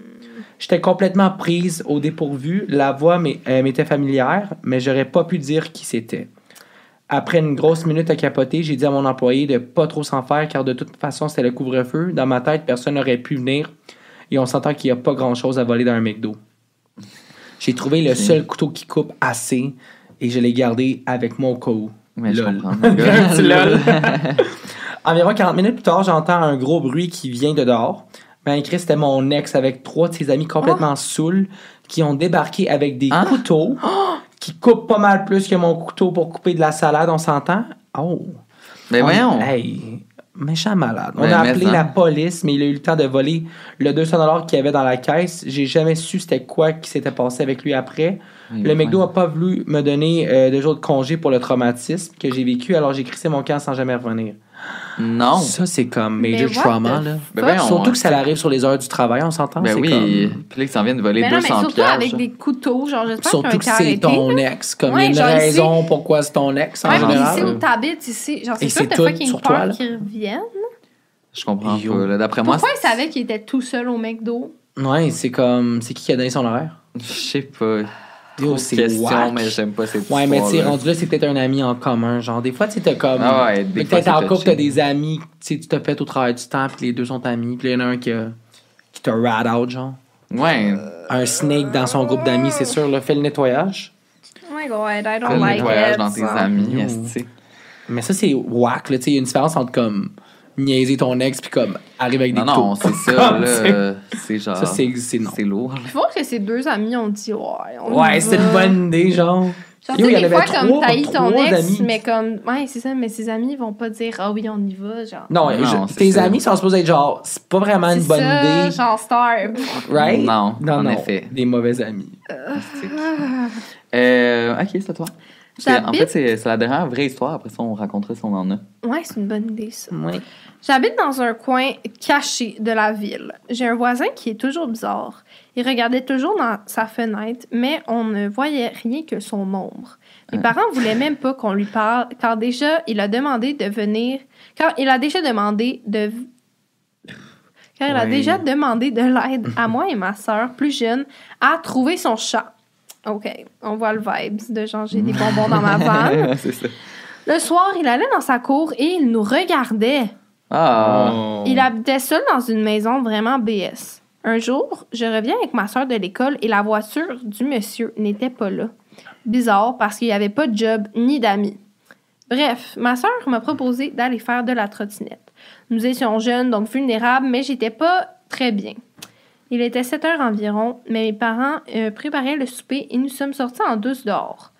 J'étais complètement prise au dépourvu. La voix euh, m'était familière, mais j'aurais pas pu dire qui c'était. Après une grosse minute à capoter, j'ai dit à mon employé de pas trop s'en faire, car de toute façon, c'était le couvre-feu. Dans ma tête, personne n'aurait pu venir. Et on s'entend qu'il n'y a pas grand-chose à voler dans un McDo. J'ai trouvé le seul couteau qui coupe assez, et je l'ai gardé avec moi au cas où. Je comprends. <laughs> Environ 40 minutes plus tard, j'entends un gros bruit qui vient de dehors. Ben, Chris, c'était mon ex avec trois de ses amis complètement saouls qui ont débarqué avec des Hein? couteaux <gasps> qui coupent pas mal plus que mon couteau pour couper de la salade, on s'entend? Oh! Mais On- voyons. Hey, méchant malade. On a appelé ça. la police, mais il a eu le temps de voler le 200 qu'il y avait dans la caisse. J'ai jamais su c'était quoi qui s'était passé avec lui après. Le McDo a pas voulu me donner euh, deux jours de congé pour le traumatisme que j'ai vécu, alors j'ai crissé mon camp sans jamais revenir. Non. Ça, c'est comme Mais major trauma, là. Ben voyons, Surtout hein. que ça arrive sur les heures du travail, on s'entend? Ben c'est oui. comme- Puis là, ils s'en viennent de voler Mais non, mais 200 surtout piastres. avec des couteaux, genre, j'espère Surtout que c'est arrêté, ton là. ex. Comme Ouais, il y a une ici- raison pourquoi c'est ton ex, en Ouais, puis général. ici où t'habites, ici, genre, Et c'est sûr c'est que t'as tout fucking sur toi, là. peur qu'ils reviennent. Je comprends Yo. pas. là. D'après moi, Pourquoi il savait qu'il était tout seul au McDo? Ouais, c'est comme... C'est qui qui a donné son horaire? je sais pas. Trop de questions, mais j'aime pas cette Ouais, mais tu sais, rendu là, c'est peut-être un ami en commun. Genre, des fois, tu sais, t'as comme. Ah ouais, des fois, Peut-être en couple, t'as des amis, tu sais, tu te fait au travail du temps, puis les deux sont amis, puis il y en a un qui, a- qui te rat out, genre. Ouais. Un snake dans son groupe d'amis, c'est sûr, là, fait le nettoyage. Oh my god, I Fais don't le like nettoyage it. dans tes amis. Mais ça, c'est whack, là, tu sais, il y a une différence entre comme niaiser ton ex puis comme arriver avec des Non, non, c'est ça, <laughs> là. c'est- euh, C'est genre. Ça, c'est- c'est non. C'est lourd. Je pense que ces deux amis ont dit ouais. On Ouais, va. une bonne idée, genre. Genre, Yo, tu il y des avait fois, comme trois- t'haïs ton ex, mais comme, ouais, c'est ça, mais ses amis vont pas dire, ah oui, on y va, genre. Non, Non, je- c'est tes ça. amis sont supposés être genre, c'est pas vraiment une C'est bonne ça, idée. genre star. Right? Non, non, en non, effet. Des mauvais amis. Euh, ok, c'est à toi. En fait, c'est la dernière vraie histoire. Après ça, on racontera si on en a. Ouais, c'est une bonne idée, ça. Oui. J'habite dans un coin caché de la ville. J'ai un voisin qui est toujours bizarre. Il regardait toujours dans sa fenêtre, mais on ne voyait rien que son ombre. Mes parents voulaient même pas qu'on lui parle, car déjà, il a demandé de venir. Car il a déjà demandé de. Car il a Ouais. déjà demandé de l'aide à moi et ma sœur, plus jeune, à trouver son chat. OK, on voit le vibe de genre j'ai des <laughs> bonbons dans ma vanne. c'est ça. Le soir, il allait dans sa cour et il nous regardait. Ah. Oh. Il habitait seul dans une maison vraiment BS. Un jour, je reviens avec ma soeur de l'école et la voiture du monsieur n'était pas là. Bizarre parce qu'il n'y avait pas de job ni d'amis. Bref, ma soeur m'a proposé d'aller faire de la trottinette. Nous étions jeunes, donc vulnérables, mais j'étais pas très bien. Il était 7 heures environ, mais mes parents euh, préparaient le souper et nous sommes sortis en douce dehors.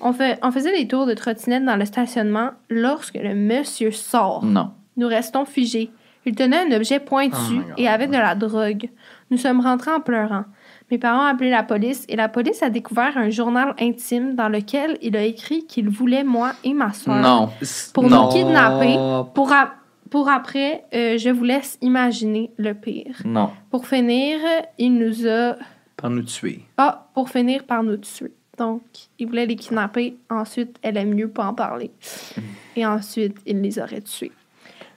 On, fait, on faisait des tours de trottinette dans le stationnement lorsque le monsieur sort. Non. Nous restons figés. Il tenait un objet pointu Oh et avait de la drogue. Nous sommes rentrés en pleurant. Mes parents ont appelé la police et la police a découvert un journal intime dans lequel il a écrit qu'il voulait moi et ma soeur Non. pour Non. nous kidnapper. Pour, a- pour après, euh, je vous laisse imaginer le pire. Non. Pour finir, il nous a... Par nous tuer. Ah, pour finir par nous tuer. Donc, il voulait les kidnapper. Ensuite, elle aime mieux pas en parler. Et ensuite, il les aurait tués.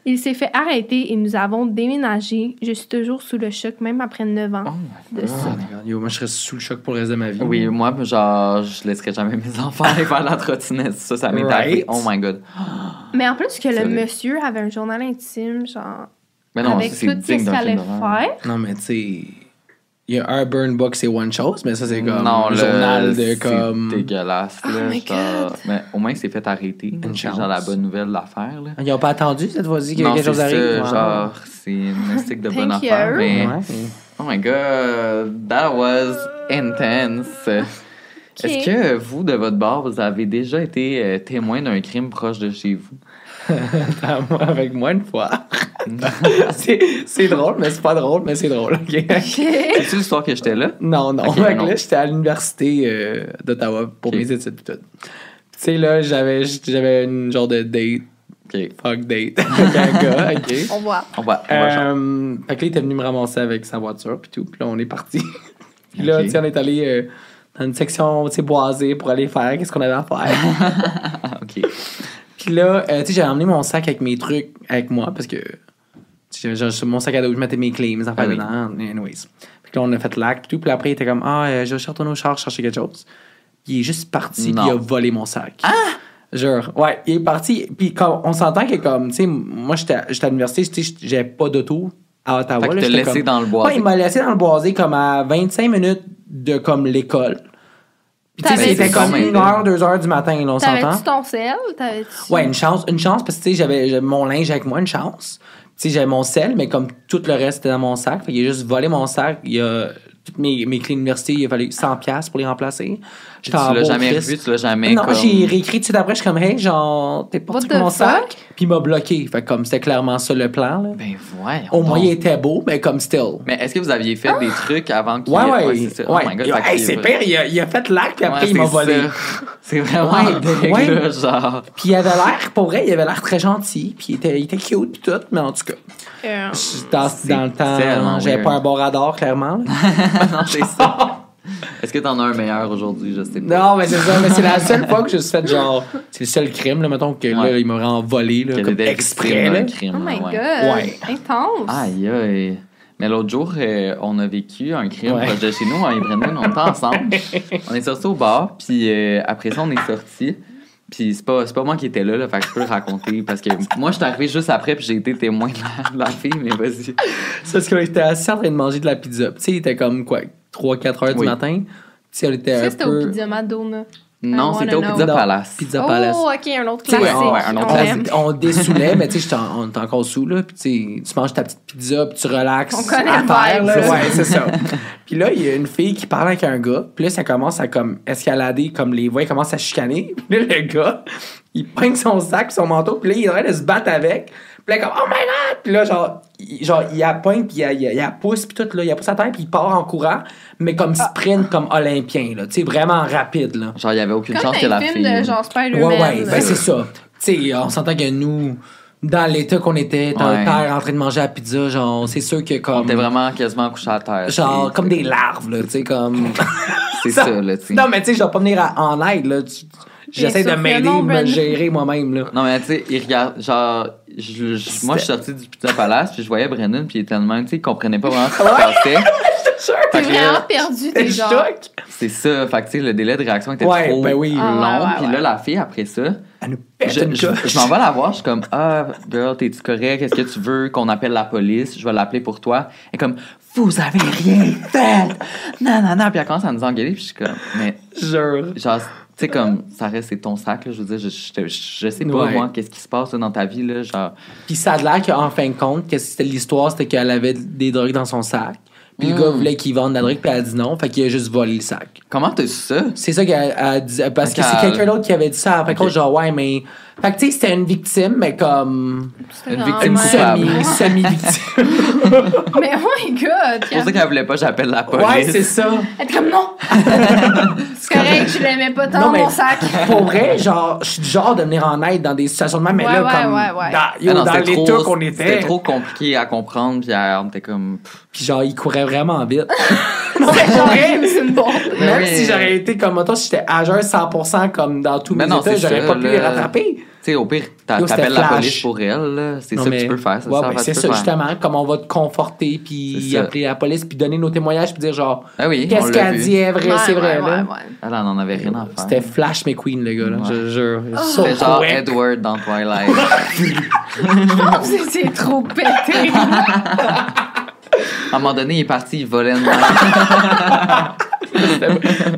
Il s'est fait arrêter et nous avons déménagé. Je suis toujours sous le choc, même après 9 ans de ça. Oh God. Yo, moi, je serais sous le choc pour le reste de ma vie. Oui, moi, genre, je laisserais jamais mes enfants aller faire la trottinette. Ça, ça m'est Right. arrivé. Oh my god. Mais en plus que le monsieur avait un journal intime, genre, Mais non, avec ça, tout ce qu'il allait faire. Non, mais tu sais, il y a un burn book, c'est one chose, mais ça, c'est comme non, le journal de c'est comme. dégueulasse. Oh Là, my God. Mais au moins, il s'est fait arrêter. Une C'est chance. genre la bonne nouvelle de l'affaire. là. Ils ont pas attendu cette fois-ci qu'il y a quelque c'est chose arrive. genre, c'est une mystique de bonne affaire. Mais, Ouais. oh my god, that was intense. Est-ce que vous, de votre bord, vous avez déjà été euh, témoin d'un crime proche de chez vous? <laughs> Avec moi une fois. <laughs> c'est drôle, mais c'est pas drôle, mais c'est drôle. ok? <laughs> C'est-tu l'histoire que j'étais là? Non, non. Ok, Fait que non. là, j'étais à l'université euh, d'Ottawa pour mes études pis tout. Tu sais, là, j'avais j'avais une genre de date, Ok, fuck date, avec un gars, ok? On voit. on changer. Euh, fait que là, il était venu me ramasser avec sa voiture puis tout. Puis là, on est parti. puis là, Ok. tu sais, on est allé euh, dans une section, boisée pour aller faire qu'est-ce qu'on avait à faire. Ok. Puis là, euh, tu sais, j'ai emmené mon sac avec mes trucs avec moi parce que j'avais genre sur mon sac à dos, je mettais mes clés, mes affaires Ah oui. dedans. Anyways. Puis là, on a fait l'acte et tout. Puis après, il était comme, ah, euh, je vais retourner au char chercher quelque chose. Puis il est juste parti, puis il a volé mon sac. Ah! Genre, ouais, il est parti. Puis comme, on s'entend que, comme, tu sais, moi, j'étais à l'université, j'avais pas d'auto à Ottawa. Fait que là, laissé comme- dans le bois. Ouais, il m'a laissé dans le boisé comme à 25 minutes de comme l'école. Puis tu sais, T'avais- c'était comme une heure, deux heures du matin, là, on s'entend. T'avais-tu ton sel? Ouais, une chance, une chance parce que tu sais, j'avais mon linge avec moi, une chance. Tu sais, j'avais mon sel, mais comme tout le reste était dans mon sac, fait qu'il a juste volé mon sac. Il a toutes mes, mes clés d'université, il a fallu 100 pièces pour les remplacer. Tu l'as jamais Christ. revu, tu l'as jamais Non, comme... j'ai réécrit tout de suite après, je suis comme, hey, genre, t'es avec mon fuck? sac? Puis il m'a bloqué. Fait que comme c'était clairement ça le plan, là. Ben voyons Au moins, il était beau, mais comme still. Mais est-ce que vous aviez fait des trucs avant qu'il... Ouais, ouais. c'est ça. ouais. Oh my God, Hey, c'est pire, il a, il a fait l'acte, puis après, Ouais, il m'a volé. <laughs> C'est vraiment Ouais, dingue, ouais. là, genre... Puis il avait l'air, pour vrai, il avait l'air très gentil, puis il était, il était cute, puis tout, mais en tout cas. Euh, Dans, dans le temps, j'avais pas un bon radar, clairement. là. <laughs> non, c'est ça. <laughs> Est-ce que t'en as un meilleur aujourd'hui? Je sais pas. non, mais c'est ça. Mais c'est la seule fois que je suis fait genre. C'est le seul crime, là, mettons, que là, Ouais. il m'a vraiment volé, là, comme exprès. Là. crime, Oh my ouais. god. Ouais. Intense. Aïe, aïe. Mais l'autre jour, euh, on a vécu un crime Ouais. proche de chez nous, moi et Brendan, on était ensemble. <laughs> on est sortis au bar, puis euh, après ça, on est sortis. Puis c'est pas, c'est pas moi qui étais là, là, fait que je peux le raconter. Parce que moi, je suis arrivé juste après, puis j'ai été témoin de la, de la fille, mais vas-y. C'est parce qu'on était assis en train de manger de la pizza. Tu sais, il était comme quoi, 3-4 heures Oui. du matin? Tu sais, on était Ça, un c'était au peu. Pizza Madonna. Non, c'était au Pizza know. Palace. Pizza Palace. Oh, ok, un autre classique. on, ouais, un autre On classique. on, dessoulait, mais tu sais, on était encore sous, là. Puis tu sais, tu manges ta petite pizza, puis tu relaxes On connaît à le terre, vibe, ça. Ouais, c'est ça. <laughs> puis là, il y a une fille qui parle avec un gars. Puis là, ça commence à comme escalader, comme les voix commencent à chicaner. Puis là, le gars, il pogne son sac, son manteau, puis là, il est en train de se battre avec. Puis là, comme, oh my god! Puis là, genre, il, genre, il la puis il, il, il la pousse, puis tout, là, il la pousse à terre, puis il part en courant, mais comme sprint, comme olympien, là. Tu sais, vraiment rapide, là. Genre, il y avait aucune Comme chance que la les fille. de genre Spider-Man. Ouais, ouais, ben c'est ça. Tu sais, on s'entend que nous, dans l'état qu'on était, dans Ouais. le terre en train de manger la pizza, genre, c'est sûr que On comme. était vraiment quasiment couché à terre. Genre, comme des larves, là, tu sais, comme. <laughs> C'est ça, là, tu sais. Non, mais tu sais, je vais pas venir à- en aide, là. Tu- J'essaie de m'aider, de me Brandon. gérer moi-même, là. Non, mais tu sais, il regarde, genre, je- je- moi, je suis sorti du Pizza Palace, puis je voyais Brendan, puis il était tellement, tu sais, il comprenait pas vraiment ce qui se passait. <laughs> T'es vraiment perdu, t'es genre. choc. C'est ça, fait que, tu sais, le délai de réaction était Ouais, trop ben oui. long, Ah, ouais, puis ouais. là, la fille, après ça, Elle nous pète je, je, je m'en vais la voir, je suis comme, ah, girl, t'es-tu correct? Est-ce que tu veux qu'on appelle la police? Je vais l'appeler pour toi. Elle est comme, vous avez rien fait! Non, non, non. Puis elle commence à nous engueuler, puis je suis comme, mais, Jure. genre, sais, comme, ça reste, c'est ton sac, là. Je veux dire, je, je, sais pas, Ouais. moi, qu'est-ce qui se passe là, dans ta vie, là. Genre, Puis ça a l'air qu'en fin de compte, que c'était l'histoire, c'était qu'elle avait des drogues dans son sac. Puis le gars voulait qu'il vende de la drogue, puis elle a dit non, fait qu'il a juste volé le sac. comment t'as su ça? C'est ça qu'elle a dit. Parce que c'est quelqu'un d'autre qui avait dit ça. Fait que Ok. genre, ouais, mais. Fait que tu sais, c'était une victime, mais comme. C'était Une victime coupable. semi, <laughs> semi-victime. <laughs> Mais oh my god! C'est pour ça qu'elle voulait pas que j'appelle la police. ouais, c'est ça. Elle est comme non! <laughs> c'est correct, je l'aimais pas tant, Non, mais- mon sac. Pour vrai, genre, je suis du genre de venir en aide dans des situations de même, mais Ouais, là, ouais, comme. ouais, ouais. Dans, Ah yo, non, dans c'était l'état trop- qu'on C'était était. trop compliqué à comprendre, puis on était comme. Puis genre, il courait vraiment vite. <laughs> Non, mais genre, <laughs> c'est une bombe. Même oui. si j'aurais été comme, mettons, si j'étais à jeun 100% comme dans tous Mais mes non, états, j'aurais ça, pas pu les rattraper. Tu sais, au pire, t'appelles la police pour elle, là. C'est ça mais- que tu peux faire, c'est Ouais, ça. ben, ça, faire. justement, comme on va te conforter, puis ça. appeler la police, puis donner nos témoignages, puis dire genre, Ah oui, qu'est-ce qu'elle dit est vrai, Ouais, c'est vrai, ouais. Elle en avait rien à faire. C'était Flash McQueen, le gars, là, je jure. So C'était genre. Edward dans Twilight. <laughs> Oh, c'est- c'est trop pété. À un moment donné, il est parti, il volait une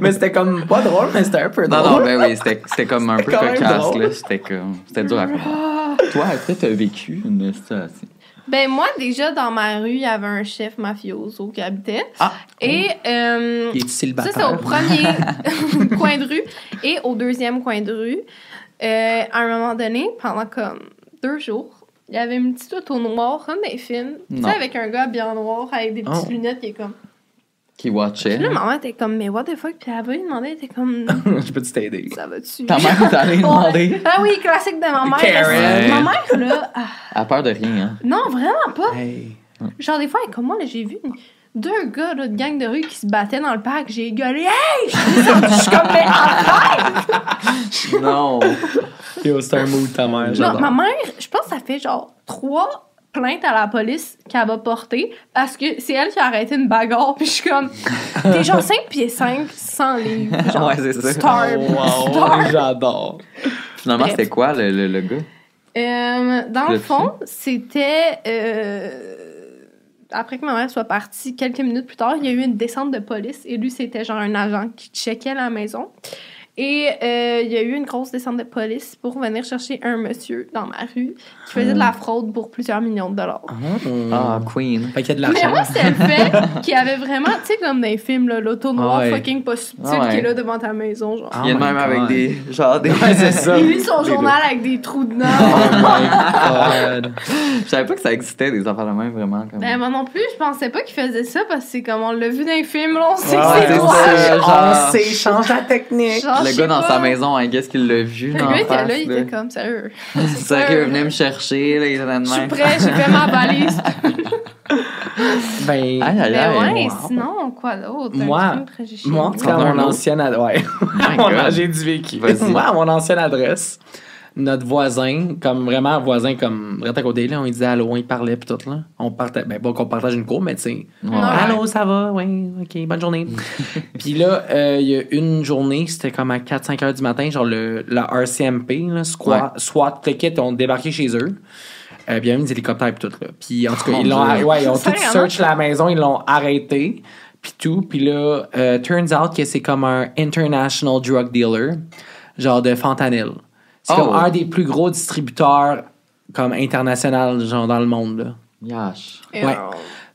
mais c'était comme pas drôle, mais c'était un peu Non, drôle. non, ben oui, c'était c'était comme un peu cocasse. C'était comme. C'était dur à comprendre. Toi, est-ce que t'as vécu une situation? Ben, moi, déjà, dans ma rue, il y avait un chef mafioso qui habitait. Ah! Et euh, Il est ça, c'est au premier <laughs> coin de rue. Et au deuxième coin de rue, euh, à un moment donné, pendant comme deux jours, il y avait une petite auto noire, comme dans les films. Tu sais, avec un gars bien noir, avec des petites Oh. lunettes, qui est comme. Qui watchait. Puis là, maman était comme, mais what the fuck? Puis elle va lui demander, elle était comme, <laughs> Je peux t'aider. ça va-tu? Ta mère est allée <laughs> Ouais. demander. Ah oui, classique de ma mère. Karen. Ma mère, là, ah, Elle a peur de rien, hein. non, vraiment pas. Hey. Genre, des fois, comme moi, là, j'ai vu une- deux gars là, de gang de rue qui se battaient dans le parc. J'ai gueulé, hey! Je suis descendue, je suis comme, mais arrête! <laughs> Non. <laughs> Yo, c'est un mood ta mère. Non, ma mère, je pense que ça fait genre trois plaintes à la police qu'elle va porter parce que c'est elle qui a arrêté une bagarre. Puis je suis comme, <laughs> t'es genre 5 pieds 5, 100 livres. Genre, Ouais, c'est ça. Star. Oh, wow, j'adore. Finalement, c'était quoi, le, le, le gars? Euh, dans le Le fond, c'était. euh, après que ma mère soit partie, quelques minutes plus tard, il y a eu une descente de police. Et lui, c'était genre un agent qui checkait la maison. Et euh, il y a eu une grosse descente de police pour venir chercher un monsieur dans ma rue qui faisait de la fraude pour plusieurs millions de dollars. Ah, Queen. Fait qu'il y a de Mais l'argent. moi, c'était le fait <laughs> qu'il y avait vraiment, tu sais, comme dans les films, là, l'auto noire Ouais. fucking pas subtil Ah ouais. qui est là devant ta maison. Genre. Oh Il y a même avec des. Genre des. Ouais, c'est ça. Il lit son journal avec des trous de Oh God. Je savais pas que ça existait, des affaires de même, vraiment. Comme... Ben, moi non plus, je pensais pas qu'il faisait ça parce que c'est comme on l'a vu dans les films, là, on sait Ouais, que c'est c'est ça. toi. <laughs> genre- On sait, change la technique. Le gars dans pas. sa maison, I guess qu'il l'a vu. Le dans gars était là, il là. était comme, sérieux. <laughs> Sérieux, venez me chercher, là, il était de Je suis prêt, j'ai fait ma valise. <laughs> Ben, Aïe, aïe, Mais aïe. ouais, wow. sinon, quoi d'autre? Moi- moi, en tout cas, mon ancienne adresse. Ouais. <laughs> God. J'ai du vécu. Vas-y. Moi, à mon ancienne adresse, notre voisin, comme vraiment voisin, comme à côté, là, on lui disait allô, il parlait, puis tout, là. On partait, ben, pas qu'on partage une cour, mais tu sais. Ouais. Allô, ça va? Oui, ok, bonne journée. <laughs> Puis là, euh, il y a une journée, c'était comme à 4-5 heures du matin, genre le, la RCMP, là, SWAT, SWAT Ticket, ont débarqué chez eux. Euh, puis il y avait des hélicoptères et tout, là. Puis en tout cas, Mon ils l'ont, Dieu. ouais, ils ont tout search la maison, ils l'ont arrêté. puis tout. Puis là, euh, turns out que c'est comme un international drug dealer, genre de fentanyl. C'est Oh. comme un des plus gros distributeurs comme international, genre dans le monde, là. Yash. Ouais.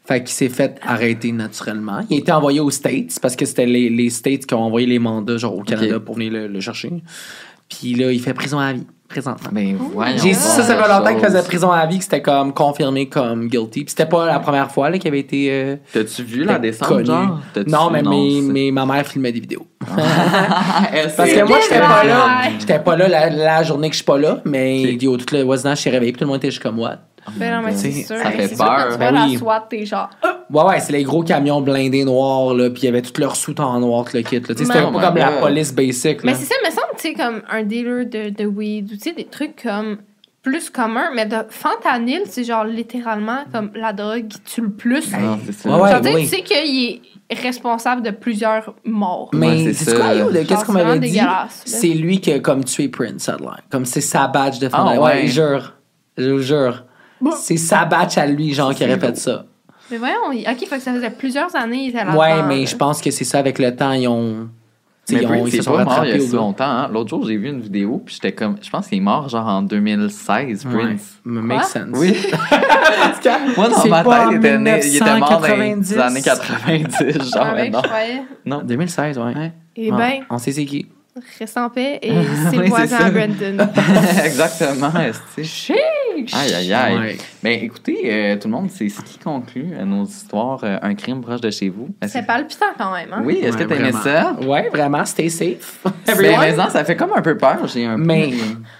Fait qu'il s'est fait arrêter naturellement. Il a été envoyé aux States parce que c'était les, les States qui ont envoyé les mandats genre au Canada pour venir le, le chercher. Puis là, il fait prison à vie, présentement. Ben voyons. J'ai dit ça, ça fait longtemps qu'il faisait prison à vie, que c'était comme confirmé comme guilty. Puis c'était pas la première fois là, qu'il avait été. euh, T'as-tu vu la descente, genre? T'as-tu- Non, mais, mais, ma mère filmait des vidéos. <laughs> Elle Parce que moi, j'étais pas là. J'étais pas là la, la journée que je suis pas là, mais tout le voisinage s'est réveillé, puis tout le monde était juste comme what? Ben non, mais c'est sûr. ça fait sûr, peur. Quand tu Ben vois oui. la SWAT, t'es genre. Ouais, ouais, c'est les gros camions blindés noirs, là, puis il y avait tout leur soute en noir, tout le kit. C'était pas comme la police basic. Là. Mais c'est ça, me semble, tu sais, comme un dealer de, de weed ou tu sais, des trucs comme plus communs, mais de fentanyl, c'est genre littéralement comme la drogue qui tue le plus. Non, c'est ça. Ouais, ouais. tu sais, oui. tu sais qu'il est responsable de plusieurs morts. Mais Ouais, c'est quoi, qu'est-ce qu'on c'est m'avait dit? C'est lui qui a comme tué Prince, ça a l'air. Comme c'est sa badge de Ah, fentanyl. ouais, ouais. je jure. Je jure. C'est sa badge à lui, genre, qui aurait fait ça. Mais voyons, il- ok, fait que ça faisait plusieurs années, il était là Ouais, mais je pense que c'est ça avec le temps, ils ont. Mais ils ont- Prince, ils se il est sont pas mort il y a si longtemps. hein. L'autre jour, j'ai vu une vidéo, puis j'étais comme... Je pense qu'il est mort genre en 2016, Ouais, Prince. me make Quoi? sense. Oui. <laughs> <laughs> Moi, dans C'est ma tête, en il était, né, il était mort dans les 1990. années 90, genre, Ouais, mais non. Non. 2016, ouais. Et Ouais. ben, On sait c'est qui. reste en paix et <laughs> c'est Oui, le voisin Brandon. Exactement. Aïe, aïe, aïe. Ouais. Ben, écoutez, euh, tout le monde, c'est ce qui conclut euh, nos histoires euh, Un crime proche de chez vous. Est-ce C'est que- palpitant quand même, hein? Oui, est-ce Ouais, que t'aimais vraiment. ça? Ouais, vraiment, stay safe. <laughs> Ben, mais non, ça fait comme un peu peur. J'ai un peu- Mais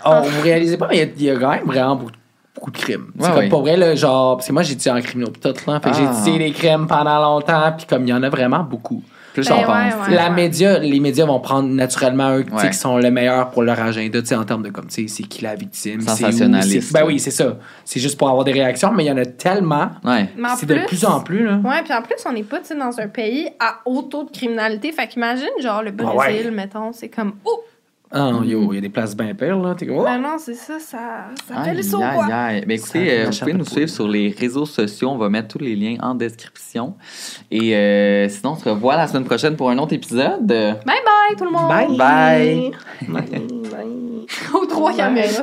oh, vous réalisez pas, mais il y a- il y, a quand même vraiment beaucoup, beaucoup de crimes. C'est comme ouais. pour vrai, là, genre, parce que moi j'ai étudié en criminaux tout, là. Fait que j'ai Ah. étudié les crimes pendant longtemps, puis comme il y en a vraiment beaucoup. Plus Ben j'en pense. ouais. La média, les médias vont prendre naturellement eux qui sont le meilleur pour leur agenda, tu sais, en termes de comme, tu sais, c'est qui la victime, c'est où, Sensationnaliste. Ben oui, c'est ça. C'est juste pour avoir des réactions, mais il y en a tellement. C'est de plus en plus, là. Ouais, puis en plus, on n'est pas tu sais, dans un pays à haut taux de criminalité. Fait qu'imagine, genre, le Brésil, ouais. mettons, c'est comme. Oh! Ah non, yo, il y a des places bien pires, là. T'es comme, oh! Ben non, c'est ça, ça, ça fait le saut, aïe, quoi. aïe. Ben, écoutez, euh, vous pouvez nous suivre sur les réseaux sociaux. On va mettre tous les liens en description. Et euh, sinon, on se revoit la semaine prochaine pour un autre épisode. Bye bye, tout le monde! Bye. Bye. Aux trois caméras.